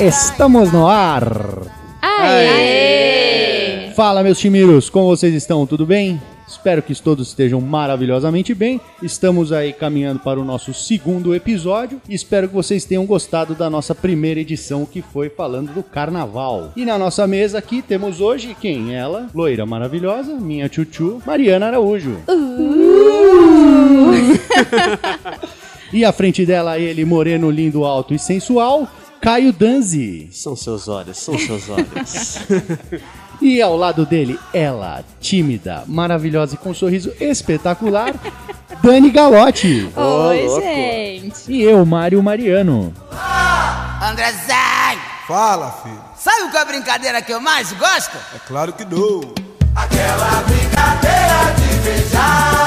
Estamos no ar! Aê! Fala, meus timiros, como vocês estão? Tudo bem? Espero que todos estejam maravilhosamente bem. Estamos aí caminhando para o nosso segundo episódio espero que vocês tenham gostado da nossa primeira edição que foi falando do carnaval. E na nossa mesa aqui temos hoje quem? Ela, loira maravilhosa, minha tchutchu, Mariana Araújo. e à frente dela ele, moreno, lindo, alto e sensual, Caio Danzi. São seus olhos, são seus olhos. E ao lado dele, ela, tímida, maravilhosa e com um sorriso espetacular, Dani Galotti. Oi, gente. E eu, Mário Mariano. Andrezai! Fala, filho. Sabe qual é a brincadeira que eu mais gosto? É claro que não. Aquela brincadeira de beijar.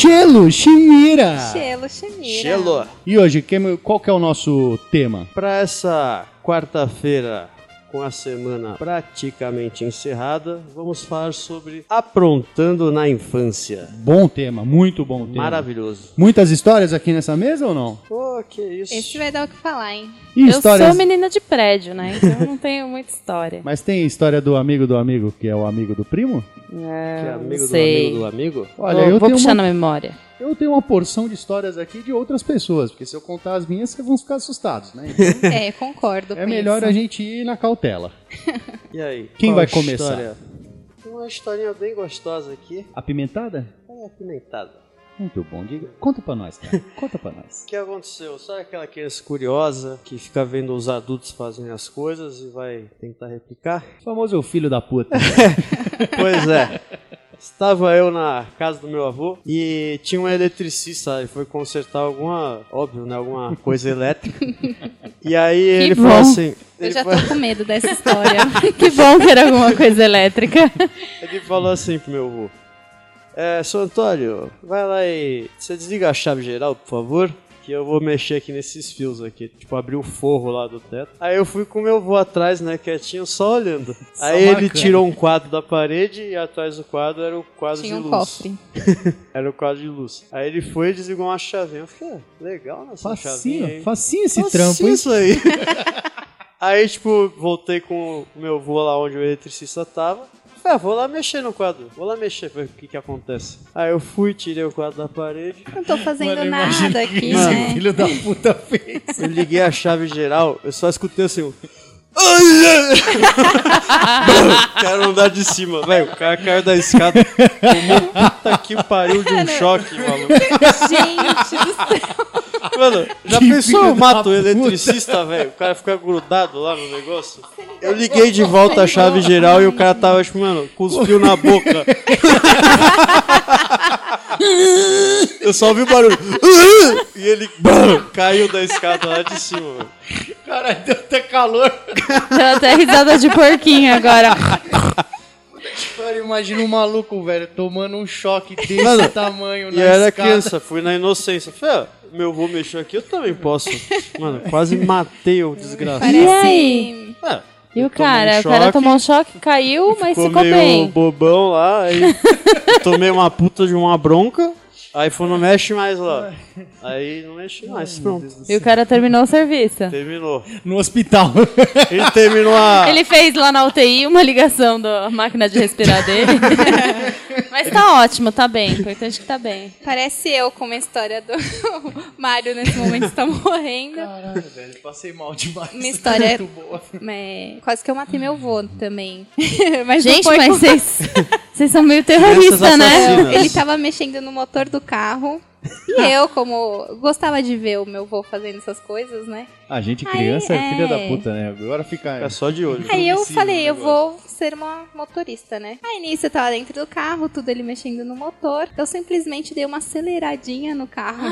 Chelo, Chimira. Chelo, Chimira. Gelo. E hoje, qual que é o nosso tema? Pra essa quarta-feira, com a semana praticamente encerrada, vamos falar sobre aprontando na infância. Bom tema, muito bom tema. Maravilhoso. Muitas histórias aqui nessa mesa ou não? Pô, que isso. Esse vai dar o que falar, hein? E Eu histórias... sou menina de prédio, né? Então eu não tenho muita história. Mas tem história do amigo do amigo, que é o amigo do primo? Que é amigo do sei. amigo do amigo? Olha, vou eu vou tenho, puxar uma, na memória. Eu tenho uma porção de histórias aqui de outras pessoas, porque se eu contar as minhas, vocês vão ficar assustados, né? Então, É, concordo. é melhor a gente ir na cautela. E aí? Quem vai começar? história? Tem uma historinha bem gostosa aqui. Apimentada? É apimentada. Muito bom, diga. Conta pra nós, cara. Conta pra nós. O que aconteceu? Sabe aquela criança curiosa que fica vendo os adultos fazendo as coisas e vai tentar replicar? O famoso filho da puta. Pois é. Estava eu na casa do meu avô e tinha um eletricista, ele foi consertar alguma, óbvio, né, alguma coisa elétrica. E aí ele bom. falou assim, Eu já tô com medo dessa história. Que bom que era alguma coisa elétrica. ele falou assim pro meu avô: É, seu Antônio, vai lá e você desliga a chave geral, por favor. Que eu vou mexer aqui nesses fios aqui. Tipo, abrir o forro lá do teto. Aí eu fui com meu avô atrás, né, quietinho, só olhando. Aí ele marcando. tirou um quadro da parede e atrás do quadro era o quadro Tinha de um luz. cofre. Era o quadro de luz. Aí ele foi e desligou uma chavinha. Eu falei, ah, legal nessa chavinha, Facinho, hein? facinho esse Facinho trampo, hein? isso aí. aí, tipo, voltei com o meu avô lá onde o eletricista tava. Falei, ah, vou lá mexer no quadro. Vou lá mexer, ver o que que acontece. Aí eu fui, tirei o quadro da parede. Não tô fazendo Mano, imagina nada que aqui, esse né? filho da puta fez. Eu liguei a chave geral, eu só escutei assim, um... Quero andar de cima, velho. O cara caiu da escada. Tomou puta que pariu de um choque, maluco. Gente do céu. Mano, já Que pensou eu mato o eletricista, velho? O cara fica grudado lá no negócio? Eu liguei de volta a chave geral e o cara tava, tipo, mano, cuspiu na boca. Eu só ouvi o barulho. E ele bam, caiu da escada lá de cima, velho. Caralho, deu até calor. Deu até risada de porquinho agora. Cara, imagina um maluco, velho, tomando um choque desse Mano, tamanho E na eu era escada. criança, fui na inocência. Falei, ah, meu avô mexeu aqui, eu também posso. Mano, quase matei o desgraçado. E Parece. aí? Ah, E o Tomou um cara? o cara tomou um choque, caiu, mas ficou meio bem. bobão lá, aí tomei uma puta de uma bronca. Aí falou, não mexe mais lá. Aí não mexe mais, pronto. E o cara terminou o serviço. Terminou. No hospital. Ele terminou a. Ele fez lá na UTI uma ligação da máquina de respirar dele. Mas tá ótimo, tá bem. Importante que tá bem. Parece eu com uma história do Mário nesse momento está morrendo. Caralho, velho, passei mal demais. Uma história- Muito boa. É, quase que eu matei meu avô também. mas Gente, mas vocês, vocês são meio terroristas, né? Ele tava mexendo no motor do carro. E eu, como gostava de ver o meu avô fazendo essas coisas, né? A gente Aí, criança é é. filha da puta, né? Agora fica... É só de olho. Aí eu falei, eu vou ser uma motorista, né? Aí nisso eu tava dentro do carro, tudo ele mexendo no motor. Eu simplesmente dei uma aceleradinha no carro.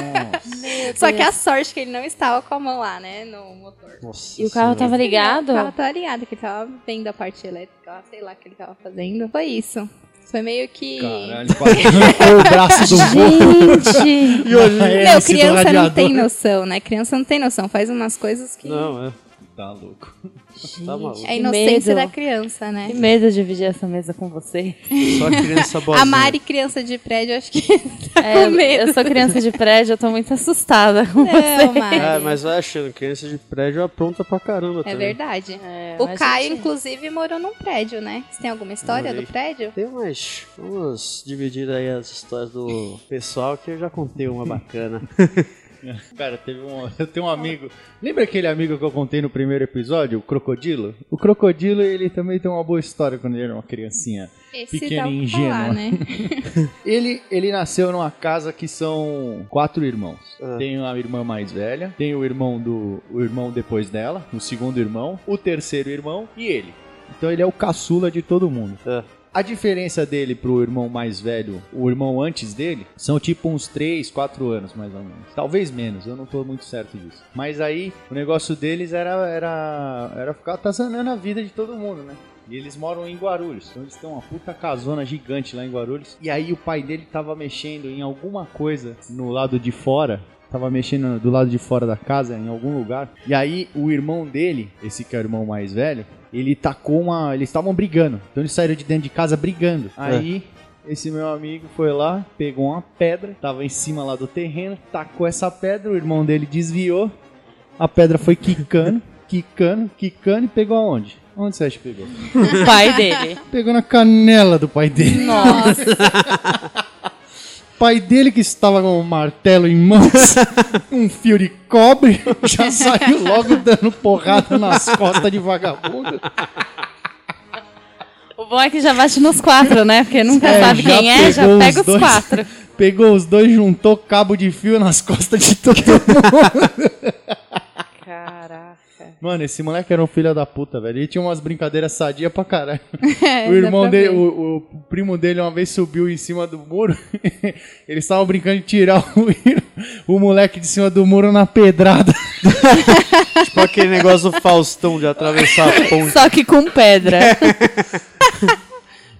Só que a sorte que ele não estava com a mão lá, né? No motor. Nossa E o carro tava ligado? O carro tava ligado, que ele tava vendo a parte elétrica, sei lá o que ele tava fazendo. Foi isso. Foi meio que. Caralho, o braço do. Gente! E hoje Meu, criança não tem noção, né? Criança não tem noção, faz umas coisas que. Não, é. Tá louco. Tá maluco. É a inocência medo. da criança, Que né? medo de dividir essa mesa com você. Só criança boazinha. A Mari, criança de prédio, acho que tá É, com medo. eu sou criança de prédio, eu tô muito assustada com você. Não, Mari. É, mas vai achando, criança de prédio apronta pra caramba É também. verdade. É, o mas Caio, gente- inclusive, morou num prédio, né? Você tem alguma história Morei. do prédio? Tem umas. Vamos dividir aí as histórias do pessoal que eu já contei uma bacana. Cara, teve um. Eu tenho um amigo. Lembra aquele amigo que eu contei no primeiro episódio, o Crocodilo? O Crocodilo, ele também tem uma boa história quando ele era uma criancinha. Esse Pequena e o que falar, ingênua. né? Ele, ele nasceu numa casa que são quatro irmãos. Ah. Tem a irmã mais velha, tem o irmão do o irmão depois dela, o segundo irmão, o terceiro irmão e ele. Então ele é o caçula de todo mundo. É. A diferença dele pro irmão mais velho, o irmão antes dele, são tipo uns 3, 4 anos mais ou menos. Talvez menos, eu não tô muito certo disso. Mas aí o negócio deles era era era ficar atazanando a vida de todo mundo, né? E eles moram em Guarulhos. Então eles têm uma puta casona gigante lá em Guarulhos. E aí o pai dele tava mexendo em alguma coisa no lado de fora. Tava mexendo do lado de fora da casa, em algum lugar. E aí o irmão dele, esse que é o irmão mais velho, ele tacou uma. Eles estavam brigando. Então eles saíram de dentro de casa brigando. Aí. Esse meu amigo foi lá, pegou uma pedra, tava em cima lá do terreno, tacou essa pedra, o irmão dele desviou, a pedra foi quicando, quicando, quicando e pegou aonde? Onde você acha que pegou? O pai dele. Pegou na canela do pai dele. Nossa. O pai dele que estava com um martelo em mãos, um fio de cobre, já saiu logo dando porrada nas costas de vagabundo. O bom é que já bate nos quatro, né? Porque nunca É, sabe quem é, já pegou pega os os dois. quatro. Pegou os dois, juntou cabo de fio nas costas de todo mundo. Caraca. Mano, esse moleque era um filho da puta, velho. Ele tinha umas brincadeiras sadias pra caralho. É, o irmão dele, o, o primo dele uma vez subiu em cima do muro. Eles estavam brincando de tirar o, o moleque de cima do muro na pedrada. tipo aquele negócio do Faustão de atravessar a ponte. Só que com pedra.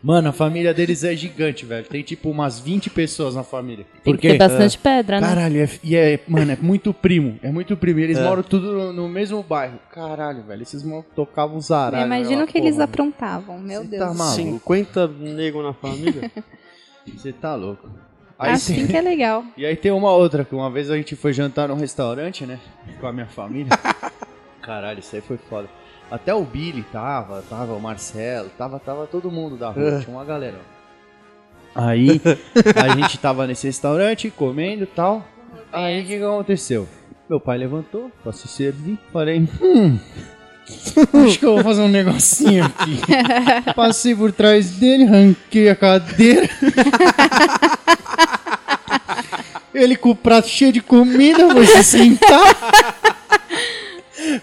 Mano, a família deles é gigante, velho. Tem tipo umas 20 pessoas na família. Tem que ter bastante pedra, né? Caralho, é, e é, mano, é muito primo. É muito primo. E Eles É. moram tudo no, no mesmo bairro. Caralho, velho. Esses mano tocavam os aralhos. imagino naquela que eles porra, aprontavam, meu Cê Deus. tá maluco. 50 nego na família? Você tá louco. Aí Assim tem- que é legal. E aí tem uma outra, que uma vez a gente foi jantar num restaurante, né? Com a minha família. Caralho, isso aí foi foda. Até o Billy tava, tava o Marcelo, tava, tava todo mundo da rua, tinha uma galera. Aí a gente tava nesse restaurante comendo e tal. Aí o que, que aconteceu? Meu pai levantou pra se servir. Falei, hum. Acho que eu vou fazer um negocinho aqui. Passei por trás dele, ranquei a cadeira. Ele com o prato cheio de comida, foi se sentar.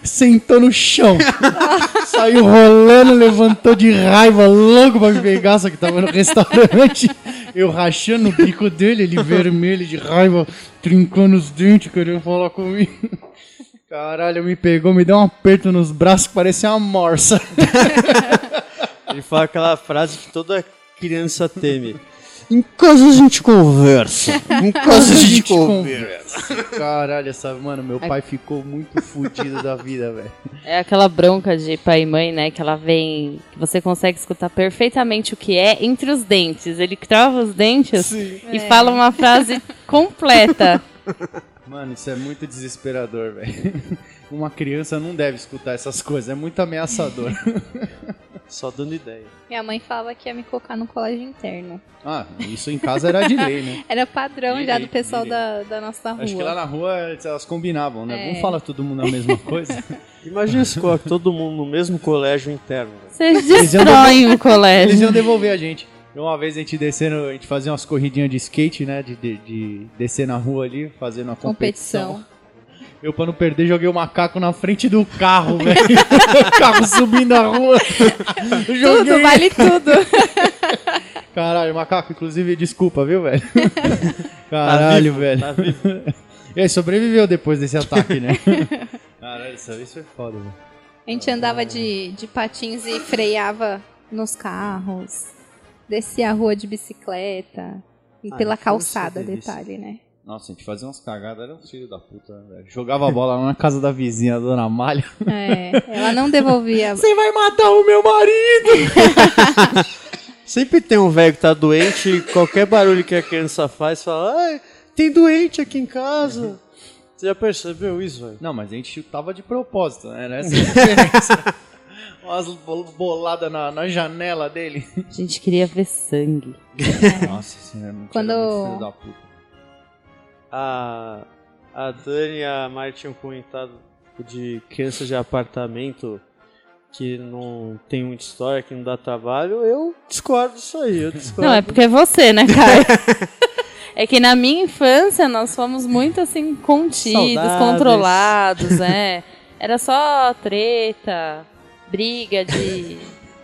Sentou no chão. Saiu rolando, levantou de raiva, louco pra me pegar, só que tava no restaurante. Eu rachando o bico dele, ele vermelho de raiva, trincando os dentes, querendo falar comigo. Caralho, me pegou, me deu um aperto nos braços que parecia uma morsa. Ele fala aquela frase que toda criança teme. Em casa a gente conversa. Em casa a gente conversa. Caralho, essa, mano, meu pai ficou muito fudido da vida, velho. É aquela bronca de pai e mãe, né? Que ela vem. Que você consegue escutar perfeitamente o que é entre os dentes. Ele trava os dentes e fala uma frase completa. Mano, isso é muito desesperador, velho. Uma criança não deve escutar essas coisas, é muito ameaçador. Só dando ideia. Minha mãe falava que ia me colocar no colégio interno. Ah, isso em casa era de lei, né? Era padrão já do pessoal da, da nossa rua. Acho que lá na rua elas combinavam, né? É. Vamos falar todo mundo a mesma coisa. Imagina se coloca todo mundo no mesmo colégio interno. Vocês destroem o Eles colégio. iam devolver a gente. Uma vez a gente descendo, a gente fazia umas corridinhas de skate, né? De, de, de descer na rua ali, fazendo uma competição. competição. Eu, pra não perder, joguei o macaco na frente do carro, velho. o carro subindo a rua. Joguei. Tudo, vale tudo. Caralho, macaco, inclusive, desculpa, viu, velho? Caralho, velho. Tá vivo? E aí, sobreviveu depois desse ataque, né? Caralho, essa vez foi foda, velho. A gente andava de, de patins e freava nos carros. Descia a rua de bicicleta. E Ah, pela calçada, detalhe, né? Nossa, a gente fazia umas cagadas, era um filho da puta, né, velho? Jogava a bola lá na casa da vizinha, a dona Malha. É, ela não devolvia. Você vai matar o meu marido! Sempre tem um velho que tá doente e qualquer barulho que a criança faz, fala, ai, tem doente aqui em casa. Você já percebeu isso, velho? Não, mas a gente chutava de propósito, né? Era essa a diferença. Umas bol- boladas na, na janela dele. A gente queria ver sangue. Nossa senhora, não Quando- filho da puta. A, a Dani e a Mari tinham comentado de crianças de apartamento que não tem muita história, que não dá trabalho. Eu discordo disso aí, eu discordo. Não, é porque é você, né, Caio? é que na minha infância nós fomos muito assim contidos, Saudáveis. controlados, é. Era só treta, briga de,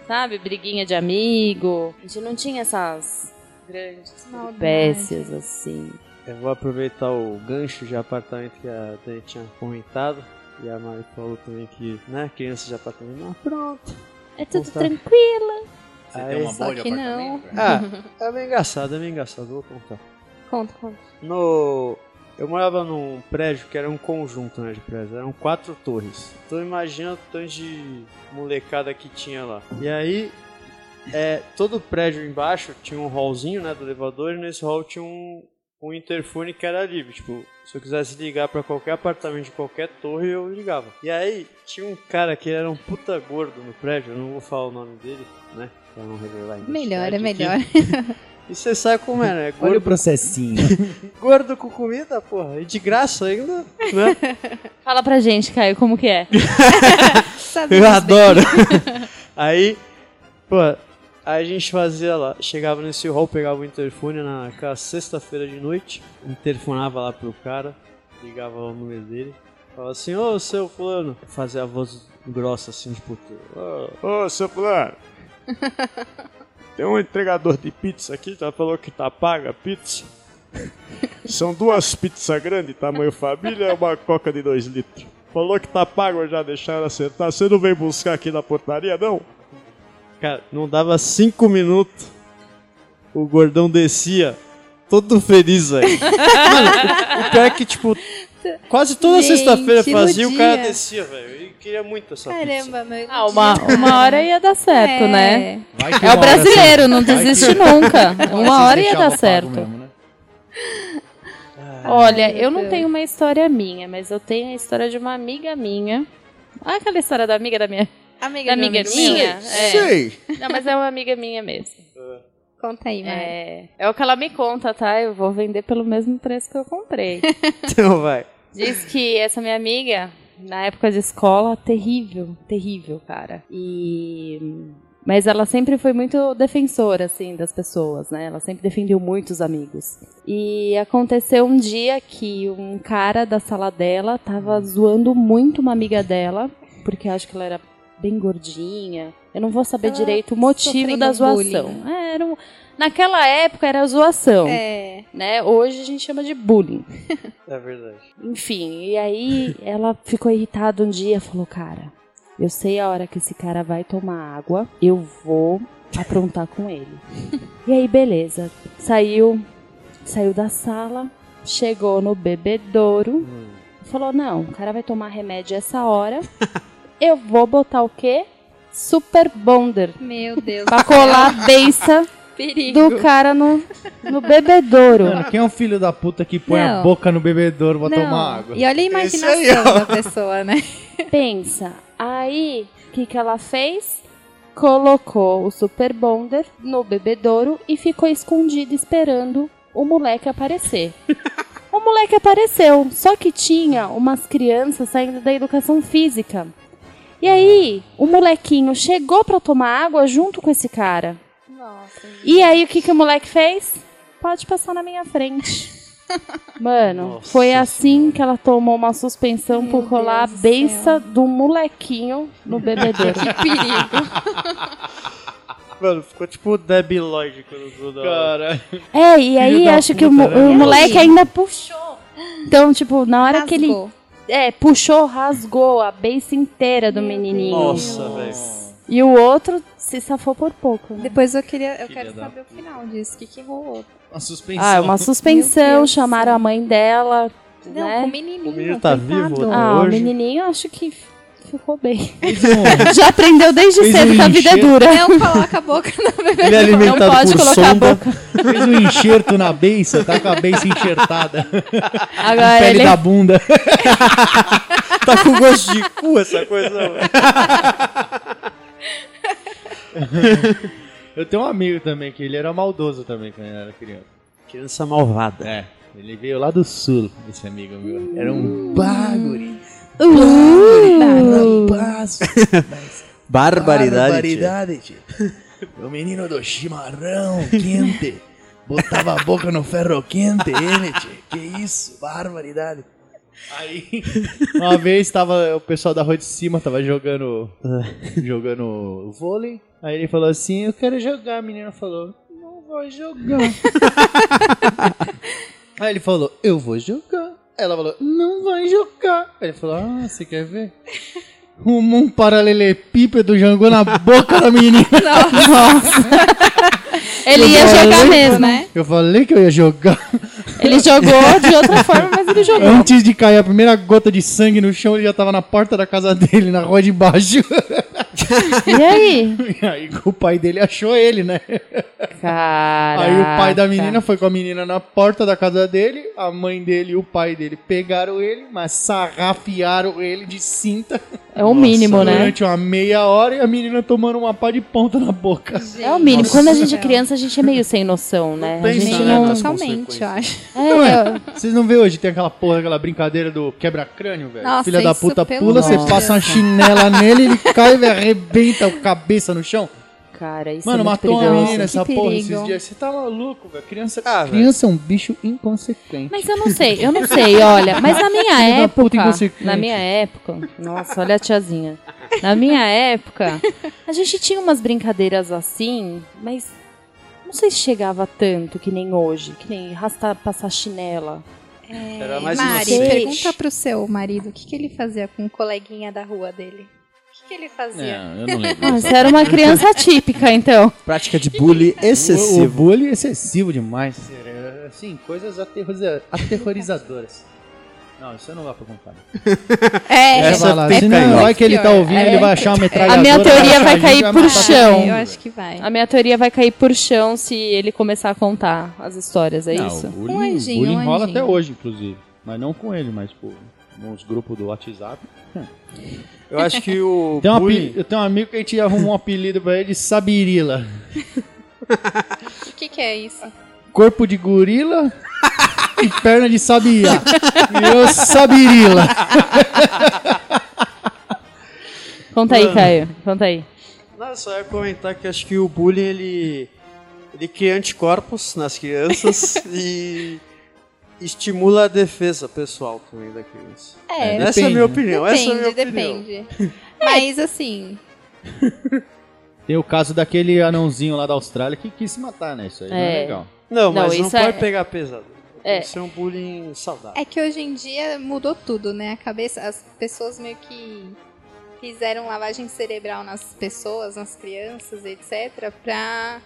sabe, briguinha de amigo. A gente não tinha essas grandes peripécias assim. Eu vou aproveitar o gancho de apartamento que a Dani tinha comentado. E a Mari falou também que, né, crianças de apartamento. Não, pronto. É tudo Contar. tranquilo. Você Aí, tem uma de que não. Ah, é bem engraçado, é bem engraçado, vou contar. Conta, conta. No. Eu morava num prédio que era um conjunto né, de prédios, eram quatro torres. Então imagina o tanto de molecada que tinha lá. E aí, é, todo prédio embaixo tinha um hallzinho né, do elevador e nesse hall tinha um, um interfone que era livre. Tipo, se eu quisesse ligar pra qualquer apartamento de qualquer torre, eu ligava. E aí, tinha um cara que era um puta gordo no prédio, eu não vou falar o nome dele, né? Pra não revelar a Melhor, é melhor. E você sabe como é, né? Olha o Gordo processinho. gordo com comida, porra. E de graça ainda, né? Fala pra gente, Caio, como que é? Eu adoro. aí, pô, aí a gente fazia lá, chegava nesse hall, pegava o interfone naquela sexta-feira de noite, interfonava lá pro cara, ligava o número dele, falava assim, ô seu fulano, fazia a voz grossa assim, tipo, ô, Ô, seu fulano. Tem um entregador de pizza aqui, já falou que tá paga a pizza. São duas pizzas grandes, tamanho família, uma coca de 2 litros. Falou que tá pago, já deixaram acertar. Você não vem buscar aqui na portaria, não? Cara, não dava cinco minutos, o gordão descia, todo feliz, velho. Mano, o pior é que, tipo, quase toda sexta-feira fazia, o cara descia, velho. E queria muito essa pizza. Caramba, meu. Ah, uma, uma hora ia dar certo, É. né? É o brasileiro, não desiste nunca. Uma hora ia deixavam dar certo. mesmo, né? Olha, eu não tenho uma história minha, mas eu tenho a história de uma amiga minha. Ah, aquela história da amiga da minha. Amiga, Da amiga minha? É. Sei. Não, mas é uma amiga minha mesmo. Conta aí, Mari. É, é o que ela me conta, tá? Eu vou vender pelo mesmo preço que eu comprei. Então vai. Diz que essa minha amiga, na época de escola, terrível, terrível, cara. E. Mas ela sempre foi muito defensora, assim, das pessoas, né? Ela sempre defendeu muitos amigos. E aconteceu um dia que um cara da sala dela tava zoando muito uma amiga dela, porque acho que ela era bem gordinha. Eu não vou saber Ela direito o motivo da zoação. bullying. É, era um- Naquela época era zoação, É. né? Hoje a gente chama de bullying. É verdade. Enfim, e aí ela ficou irritada um dia, falou, cara, eu sei a hora que esse cara vai tomar água, eu vou aprontar com ele. e aí, beleza. Saiu, saiu da sala, chegou no bebedouro, falou, não, o cara vai tomar remédio essa hora, eu vou botar o quê? Super Bonder. Meu Deus. Pra colar a beiça Perigo. do cara no, no bebedouro. Mano, quem é um filho da puta que põe a Não. boca no bebedouro pra Não. tomar água? E olha a imaginação aí, da pessoa, né? Pensa, aí o que, que ela fez? Colocou o Super Bonder no bebedouro e ficou escondido esperando o moleque aparecer. o moleque apareceu, só que tinha umas crianças saindo da educação física. E aí, o molequinho chegou pra tomar água junto com esse cara. Nossa. E aí, o que, que o moleque fez? Pode passar na minha frente. Mano, Nossa foi assim Senhora. que ela tomou uma suspensão Meu por colar Deus a céu. do molequinho no bebedouro. Que perigo. Mano, ficou tipo o Debbie Lloyd quando lá. Cara, é, e aí acho que o, puta, né? o E moleque ainda puxou. Então, tipo, na hora que ele Rasgou. É, puxou, rasgou a beiça inteira do menininho. Nossa, velho. E o outro se safou por pouco, né? Depois eu queria, eu Filha quero saber o final disso. O que, que rolou? Uma suspensão. Ah, uma suspensão, chamaram a mãe dela, Não, né? com o menininho. O menino tá coitado. vivo? Ah, o hoje. menininho acho que ficou bem. Já aprendeu desde Fez cedo um que a vida é dura. Não coloca a boca na bebê. Ele é alimentado Não pode por colocar a sonda. boca. Fez um enxerto na beiça, tá com a beiça enxertada. Agora Pele ele da bunda. Tá com gosto de cu essa coisa. Eu tenho um amigo também, que ele era maldoso também quando ele era criança. Criança malvada. É, ele veio lá do sul, esse amigo meu. Era um baguri. Uh, Rapaz, Barbaridade. barbaridade, tio. O menino do chimarrão quente. Botava a boca no ferro quente, ele, tio. Que isso, barbaridade. Aí, uma vez tava o pessoal da rua de cima tava jogando jogando vôlei. Aí ele falou assim: "Eu quero jogar". A menina falou: "Não vou jogar". Aí ele falou: "Eu vou jogar". Ela falou: "Não vai jogar". Aí ele falou: "Ah, você quer ver?" Um, um paralelepípedo jogou na boca da menina. ele ia jogar mesmo. né? Eu falei que eu ia jogar. Ele jogou de outra forma, mas ele jogou. Antes de cair a primeira gota de sangue no chão, ele já tava na porta da casa dele, na rua de baixo. E aí? E aí o pai dele achou ele, né? Caraca. Aí o pai da menina foi com a menina na porta da casa dele, a mãe dele e o pai dele pegaram ele, mas sarrafiaram ele de cinta É o mínimo, né? durante uma meia hora e a menina tomando uma pá de ponta na boca. É o mínimo. Nossa. Quando a gente é criança, a gente é meio sem noção, né? A pensa, gente né, não. Totalmente, eu acho. É, Vocês não vê hoje, tem aquela porra, aquela brincadeira do quebra-crânio, velho? Nossa, Filha da puta pula, você passa uma chinela nele, ele cai e arrebenta a cabeça no chão. cara, isso Mano, é muito matou uma perigoso. menina essa porra esses dias. Você tá maluco, velho? Criança, Ah, criança é um bicho inconsequente. Mas eu não sei, eu não sei, olha. Mas na minha época. Na minha época. Nossa, olha a tiazinha. Na minha época, a gente tinha umas brincadeiras assim, mas não sei se chegava tanto que nem hoje, que nem arrastar, passar chinela. Era mais Mari, inocente. pergunta pro seu marido o que, que ele fazia com o coleguinha da rua dele. O que, que ele fazia? Não, eu não lembro. Ah, você era uma criança típica, então. Prática de bullying O, o excessivo. bullying é excessivo demais. É, Assim, coisas aterroriza- aterrorizadoras. Não, isso não dá pra contar. É, Essa vai lá, senão aí. vai que ele tá pior. ouvindo, É. ele vai achar uma metralhadora. A minha teoria vai cair gente, por chão. eu acho que vai. A minha teoria vai cair por chão se ele começar a contar as histórias, é Não, isso? O bullying, Um anjinho, o bullying um rola até hoje, inclusive. Mas não com ele, mas pô, nos grupos do WhatsApp. Eu acho que o Tem um bullying... apelido- eu tenho um amigo que a gente arrumou um apelido pra ele de Sabirila. O que, que é isso? Corpo de gorila e perna de sabiá. Virou Sabirila. Conta aí, Caio. Conta aí. Não, só ia comentar que acho que o bullying, ele, ele cria anticorpos nas crianças e estimula a defesa pessoal também da criança. É, essa é a depende, minha opinião, essa é a minha depende, opinião. depende. Mas assim, Tem o caso daquele anãozinho lá da Austrália que quis se matar, né? Isso aí não é É. legal. Não, Não, mas não, isso pode é- pegar pesado. É. Que ser um bullying saudável. é que hoje em dia mudou tudo, né? A cabeça, as pessoas meio que fizeram lavagem cerebral nas pessoas, nas crianças, etc, pra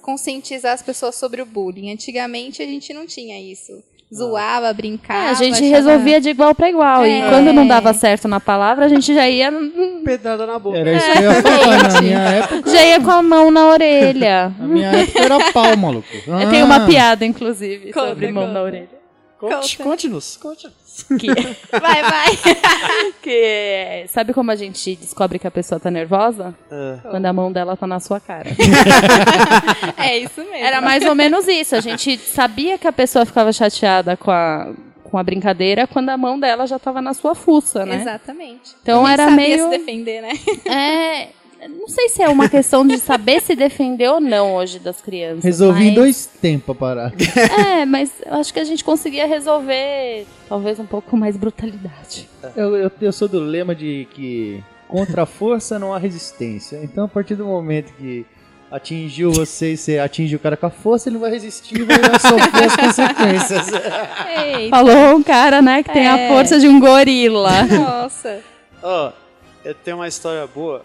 conscientizar as pessoas sobre o bullying. Antigamente a gente não tinha isso. Zoava, brincava. É, a gente achava- resolvia de igual pra igual. E É. quando não dava certo na palavra, a gente já ia, Pedrada na boca. Era isso que eu ia falar. Na minha época, já ia com a mão na orelha. na minha época era pau, maluco. Eu tenho uma Ah, piada, inclusive, sobre mão na orelha. Conte, conte-nos, conte-nos. Que, Vai, vai. que- sabe como a gente descobre que a pessoa tá nervosa? É. Quando a mão dela tá na sua cara. É isso mesmo. Era mais ou menos isso. A gente sabia que a pessoa ficava chateada com a, com a brincadeira quando a mão dela já tava na sua fuça, né? Exatamente. Então A gente era sabia meio- se defender, né? É. Não sei se é uma questão de saber se defender ou não hoje das crianças. Resolvi em mas- dois tempos pra parar. É, mas eu acho que a gente conseguia resolver talvez um pouco mais brutalidade. Eu, eu, eu sou do lema de que contra a força não há resistência. Então, a partir do momento que atingiu você e você atinge o cara com a força, ele não vai resistir e vai sofrer as consequências. Eita, Falou um cara, né, que tem a É. força de um gorila. nossa. Ó, eu tenho uma história boa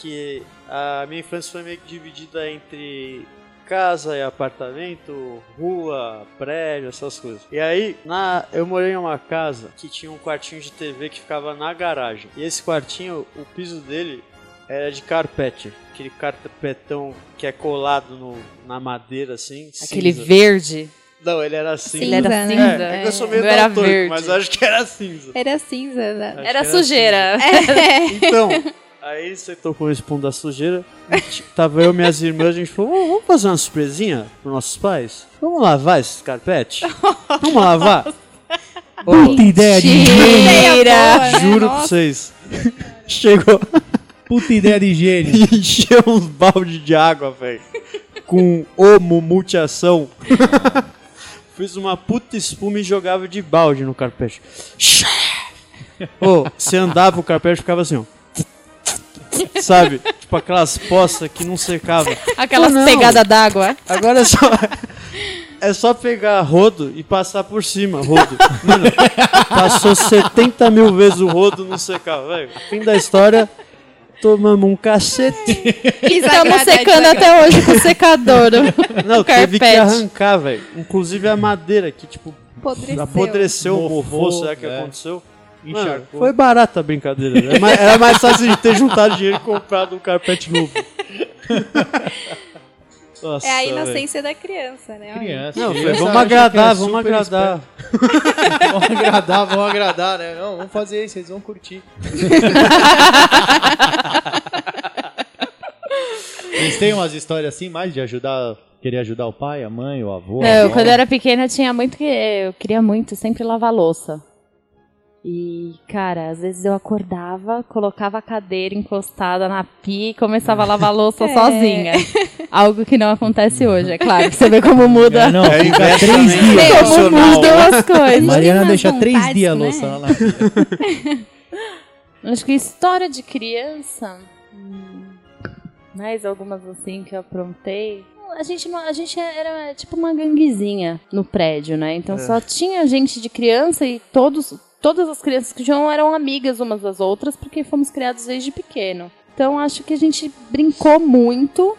que a minha infância foi meio que dividida entre casa e apartamento, rua, prédio, essas coisas. E aí, na, eu morei em uma casa que tinha um quartinho de TV que ficava na garagem. E esse quartinho, o piso dele era de carpete, aquele carpetão que é colado no, na madeira assim. Aquele cinza. verde. Não, ele era cinza. Ele era Cinza, né? cinza. É, é que eu sou meio Não era daltônico, mas acho que era cinza. Era cinza, né? Era que sujeira. Então, aí você tocou esse ponto da sujeira. Tava eu e minhas irmãs, a gente falou: "Ô, vamos fazer uma surpresinha pros nossos pais? Vamos lavar esse carpete? Vamos lavar? Puta ideia de boa, né? juro pra vocês. Chegou Puta ideia de gênio. e encheu uns balde de água, velho. Com homo multiação. Fiz uma puta espuma e jogava de balde no carpete. Ô, você andava, o carpete ficava assim, ó. Sabe? Tipo aquelas poças que não secava. Aquelas Não. pegadas d'água. Agora é só. É só pegar rodo e passar por cima, rodo. Mano, passou 70 mil vezes o rodo, não secava, velho. Fim da história, tomamos um cacete. Estamos secando até hoje com o secador. Não, teve que arrancar, velho. Inclusive a madeira que, tipo, Apodreceu. apodreceu, Mofou, será que é. aconteceu? Encharcou. foi barata a brincadeira. né? Era mais, era mais fácil de ter juntado dinheiro e comprado um carpete novo. Nossa, É a inocência da criança, né? Criança. Não, criança vamos agradar, é vamos agradar. Vamos agradar, vamos agradar, né? Não, vamos fazer isso, vocês vão curtir. Vocês têm umas histórias assim, mais de ajudar, querer ajudar o pai, a mãe, o avô? Não, avó? quando eu era pequena eu tinha muito que. Eu queria muito sempre lavar louça. E, cara, às vezes eu acordava, colocava a cadeira encostada na pia e começava a lavar louça É. sozinha. Algo que não acontece hoje, é claro. Você vê como muda. É, não, É fica inversamente três dias. Como mudam né? as coisas. Mariana deixa três dias a né? louça lá na pia. Acho que história de criança. hum, Mais algumas assim que eu aprontei. A gente, a gente era tipo uma ganguezinha no prédio, né? Então só tinha gente de criança e todos, todas as crianças que tinham eram amigas umas das outras porque fomos criados desde pequeno. Então acho que a gente brincou muito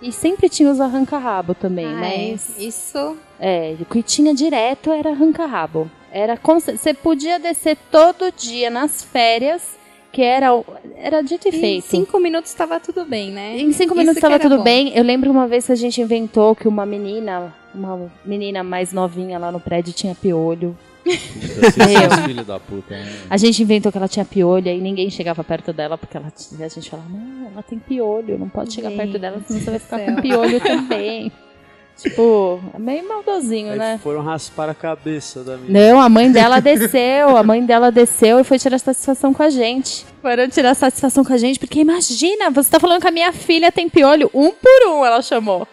e sempre tinha os arranca-rabo também, Ah, é. mas Isso. é, o que tinha direto era arranca-rabo. Era você podia descer todo dia nas férias, que era era dito e Em feito. cinco minutos estava tudo bem, né? Em cinco minutos estava tudo bom. bem. Eu lembro uma vez que a gente inventou que uma menina, uma menina mais novinha lá no prédio tinha piolho. Os filhos da puta, né? A gente inventou que ela tinha piolho e ninguém chegava perto dela porque ela tinha- a gente falava, não, ela tem piolho, não pode chegar perto dela, senão você vai ficar com piolho também. tipo, é meio maldosinho, Aí né? foram raspar a cabeça da minha. Não, a mãe dela desceu, a mãe dela desceu e foi tirar satisfação com a gente. Foram tirar satisfação com a gente, porque imagina, você tá falando que a minha filha tem piolho, um por um ela chamou.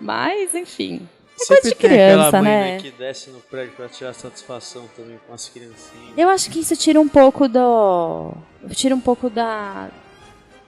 Mas, enfim. É coisa de tem criança, aquela mãe né? que desce no prédio pra tirar satisfação também com as criancinhas. Eu acho que isso tira um pouco do. Tira um pouco da.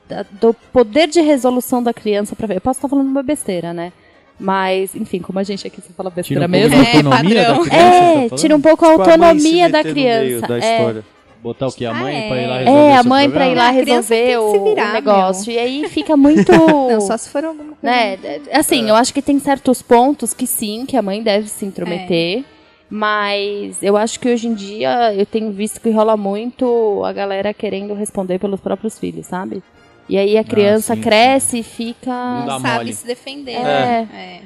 da- do poder de resolução da criança pra ver. Eu posso estar falando uma besteira, né? Mas, enfim, como a gente aqui só fala Tira besteira um pouco mesmo. da autonomia É, da padrão. criança, É, tá tira um pouco a Tipo, a mãe se autonomia da meter no meio criança. da é. Botar o que? A mãe Ah, pra ir lá é. resolver É, a mãe pra ir lá Ah, tem resolver que o, se virar, o negócio. E aí fica muito. Não, só se for alguma coisa. né? Assim, eu acho que tem certos pontos que sim, que a mãe deve se intrometer. É. Mas eu acho que hoje em dia eu tenho visto que rola muito a galera querendo responder pelos próprios filhos, sabe? E aí a criança sim, cresce e fica. Não sabe mole. se defender. É. né? É.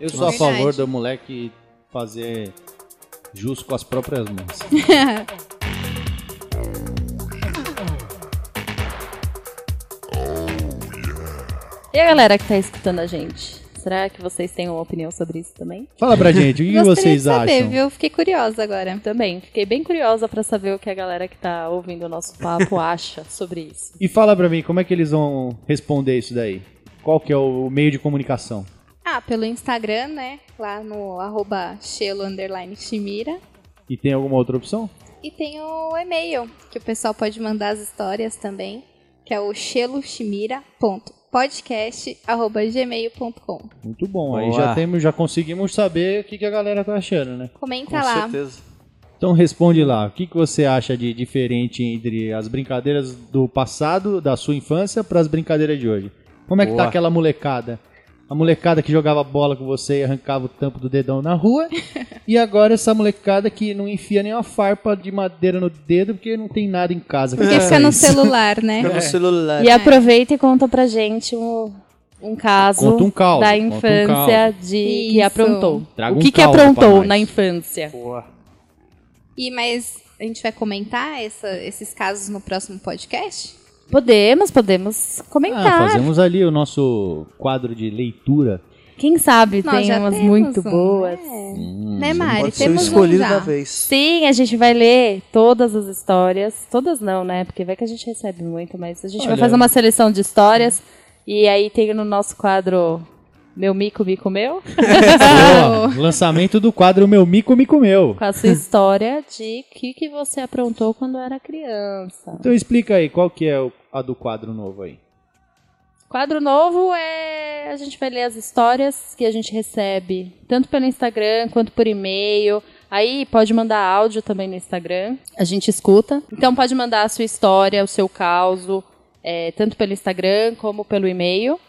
Eu sou a favor do moleque fazer jus com as próprias mãos. E a galera que tá escutando a gente? Será que vocês têm uma opinião sobre isso também? Fala pra gente, o que vocês de saber, acham? viu? Fiquei curiosa agora. Também, fiquei bem curiosa pra saber o que a galera que tá ouvindo o nosso papo acha sobre isso. E fala pra mim, como é que eles vão responder isso daí? Qual que é o meio de comunicação? Ah, pelo Instagram, né? Lá no arroba Shelo Shimira. E tem alguma outra opção? E tem o e-mail, que o pessoal pode mandar as histórias também, que é o sheloshimira.podcast.gmail.com. Muito bom. Aí Boa. já temos, já conseguimos saber o que, que a galera tá achando, né? Comenta Com lá. certeza. Então responde lá, o que, que você acha de diferente entre as brincadeiras do passado, da sua infância, para as brincadeiras de hoje? Como é que tá Boa. aquela molecada? A molecada que jogava bola com você e arrancava o tampo do dedão na rua. e agora essa molecada que não enfia nem uma farpa de madeira no dedo porque não tem nada em casa. que Porque faça fica no celular, né? Fica no celular. E aproveita e conta pra gente um, um caso Conta um caos, da conta um infância de que Isso. aprontou. Traga o um que, que caos pra aprontou na infância? Boa. E mas a gente vai comentar essa- esses casos no próximo podcast? Podemos, podemos Ah, comentar. fazemos ali o nosso quadro de leitura. Quem sabe Nós tem umas muito um, boas. é. Hum, né, Mari? Pode ser o Temos escolhido um já. da vez. Sim, a gente vai ler todas as histórias. Todas não, né? Porque vai que a gente recebe muito, mas a gente vai Olha. fazer uma seleção de histórias. E aí tem no nosso quadro Meu Mico, Mico Meu. Boa, lançamento do quadro Meu Mico, Mico Meu. com a sua história de o que, que você aprontou quando era criança. Então explica aí, qual que é a do quadro novo aí? Quadro novo é. A gente vai ler as histórias que a gente recebe, tanto pelo Instagram quanto por e-mail. Aí pode mandar áudio também no Instagram. A gente escuta. Então pode mandar a sua história, o seu caos, é, tanto pelo Instagram como pelo e-mail.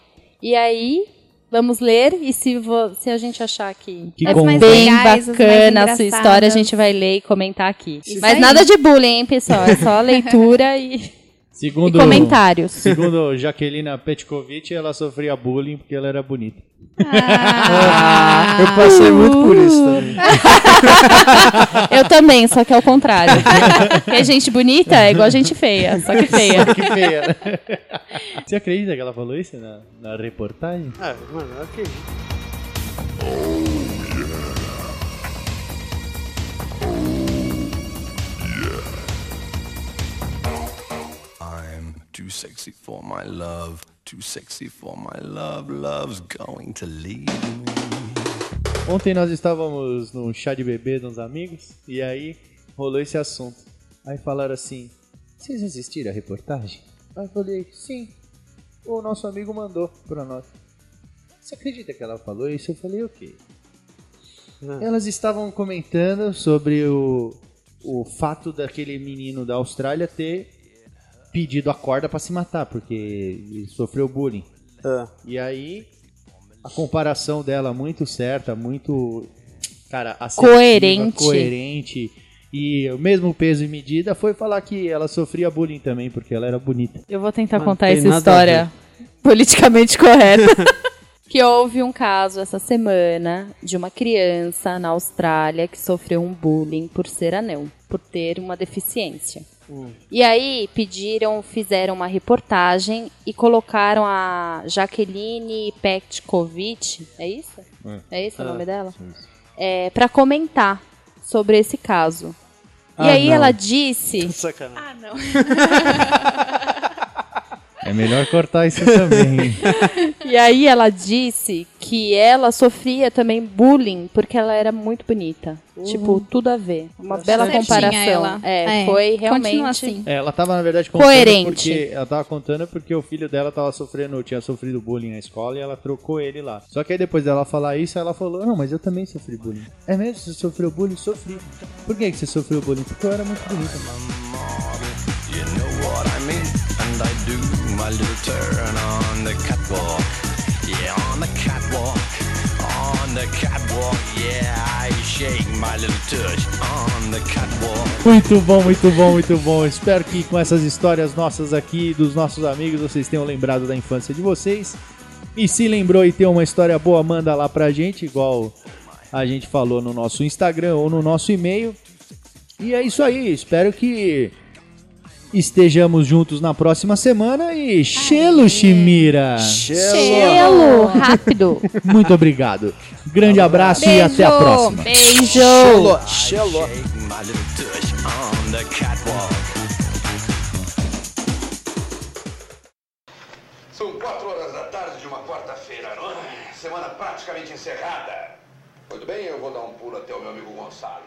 E aí vamos ler. E se, se a gente achar que, Que é bem legais, bacana a sua história, a gente vai ler e comentar aqui. Isso Mas aí. nada de bullying, hein, pessoal? É só leitura e, e Segundo, comentários. segundo Jaquelina Petkovic, ela sofria bullying porque ela era bonita. Ah, Eu passei muito por isso também. Eu também, só que é o contrário. Porque gente bonita é igual gente feia, só que feia. Que feia, né? Você acredita que ela falou isso na, na reportagem? Ah, mano, eu acredito. Sexy for my love, too sexy for my love, love's going to leave me. Ontem nós estávamos num chá de bebê de uns amigos e aí rolou esse assunto. Aí falaram assim: Vocês assistiram a reportagem? Aí eu falei: Sim. O nosso amigo mandou pra nós. Você acredita que ela falou isso? Eu falei: O quê? Elas estavam comentando sobre o, o fato daquele menino da Austrália ter pedido a corda pra se matar, porque ele sofreu bullying. Ah, E aí, a comparação dela muito certa, muito, cara, Coerente. coerente e o mesmo peso e medida foi falar que ela sofria bullying também, porque ela era bonita. Eu vou tentar contar essa história politicamente correta. que houve um caso essa semana de uma criança na Austrália que sofreu um bullying por ser anão, por ter uma deficiência. E aí pediram, fizeram uma reportagem e colocaram a Jaqueline Petkovic, é isso? É, esse o nome dela? É, para comentar sobre esse caso. E Ah, aí não. ela disse sacanagem. ah, não. É melhor cortar isso também. E aí ela disse que ela sofria também bullying porque ela era muito bonita. Tipo, tudo a ver. Uma bela Certinha comparação. É, É, foi realmente. assim. É, ela tava, na verdade, contando Coerente. porque ela tava contando porque o filho dela tava sofrendo, tinha sofrido bullying na escola e ela trocou ele lá. Só que aí depois dela falar isso, ela falou: "Não, mas eu também sofri bullying". É mesmo? Você sofreu bullying? Sofri. Por que que você sofreu bullying? Porque eu era muito bonita. You on the catwalk. Yeah, on the catwalk. On the catwalk. Yeah, I shake my little touch on the catwalk. Muito bom, muito bom, muito bom. Espero que com essas histórias nossas aqui, dos nossos amigos, vocês tenham lembrado da infância de vocês. E se lembrou e tem uma história boa, manda lá pra gente, igual a gente falou no nosso Instagram ou no nosso e-mail. E é isso aí, espero que estejamos juntos na próxima semana e Chelo Shimira! Gelo, rápido. Muito obrigado. Grande abraço e até a Beijo. próxima. Beijo. The catwalk. São quatro horas da tarde de uma quarta-feira, não é? Semana praticamente encerrada. Muito bem, eu vou dar um pulo até o meu amigo Gonçalo.